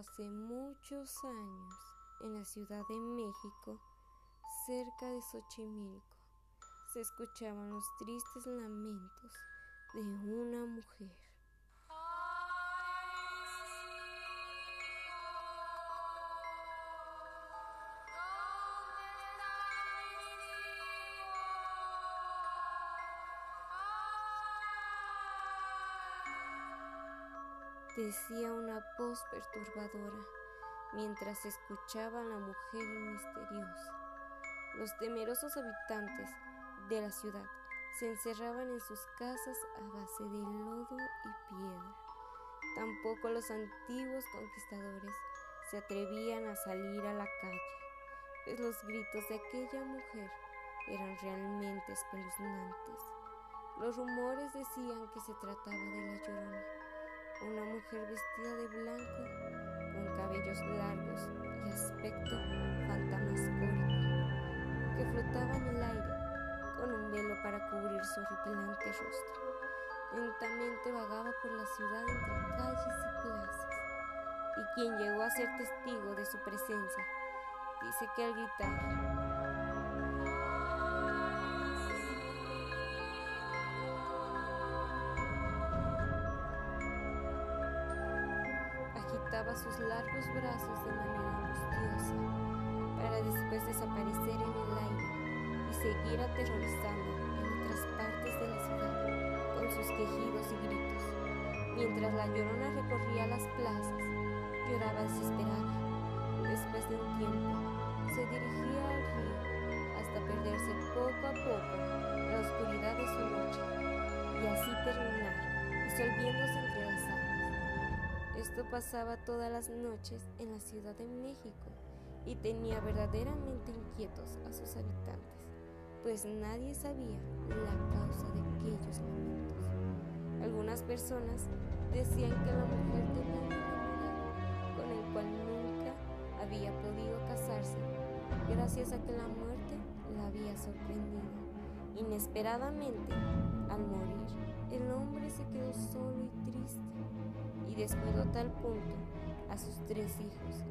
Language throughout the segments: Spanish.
Hace muchos años, en la Ciudad de México, cerca de Xochimilco, se escuchaban los tristes lamentos de una mujer. Decía una voz perturbadora mientras escuchaba a la mujer misteriosa. Los temerosos habitantes de la ciudad se encerraban en sus casas a base de lodo y piedra. Tampoco los antiguos conquistadores se atrevían a salir a la calle, pues los gritos de aquella mujer eran realmente espeluznantes. Los rumores decían que se trataba de la llorona una mujer vestida de blanco, con cabellos largos y aspecto fantasmagórico, que flotaba en el aire con un velo para cubrir su horripilante rostro. Lentamente vagaba por la ciudad entre calles y plazas, y quien llegó a ser testigo de su presencia dice que al gritar sus largos brazos de manera angustiosa para después desaparecer en el aire y seguir aterrorizando en otras partes de la ciudad con sus quejidos y gritos. Mientras la llorona recorría las plazas, lloraba desesperada. Después de un tiempo, se dirigía al río hasta perderse poco a poco la oscuridad Pasaba todas las noches en la Ciudad de México y tenía verdaderamente inquietos a sus habitantes, pues nadie sabía la causa de aquellos lamentos. Algunas personas decían que la mujer tenía un enamorado con el cual nunca había podido casarse, gracias a que la muerte la había sorprendido. Inesperadamente, al morir, hombre se quedó solo y triste y descuidó tal punto a sus tres hijos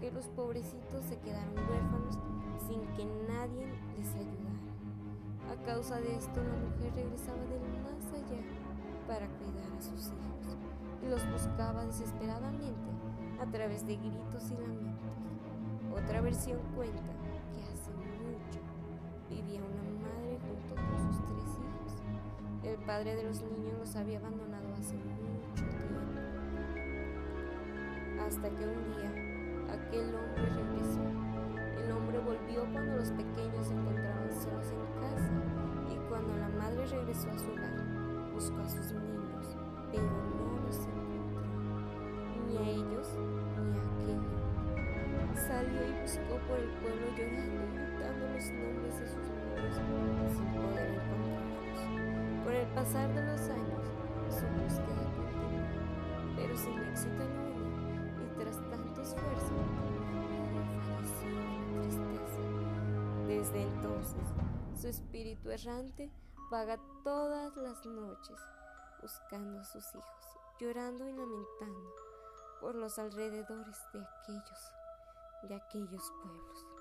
que los pobrecitos se quedaron huérfanos sin que nadie les ayudara. A causa de esto la mujer regresaba del más allá para cuidar a sus hijos y los buscaba desesperadamente a través de gritos y lamentos. Otra versión cuenta padre de los niños los había abandonado hace mucho tiempo hasta que un día aquel hombre regresó. El hombre volvió cuando los pequeños encontraban solos en casa y cuando la madre regresó a su hogar, buscó a sus niños, pero no los encontró, ni a ellos ni a aquel. Salió y buscó por el pueblo llorando y gritando los nombres de sus niños sin poder encontrarlos. Por el pasar de los años, su búsqueda continuó, pero sin éxito alguno tras tanto esfuerzo, falleció en tristeza. Desde entonces, su espíritu errante vaga todas las noches buscando a sus hijos, llorando y lamentando por los alrededores de aquellos, de aquellos pueblos.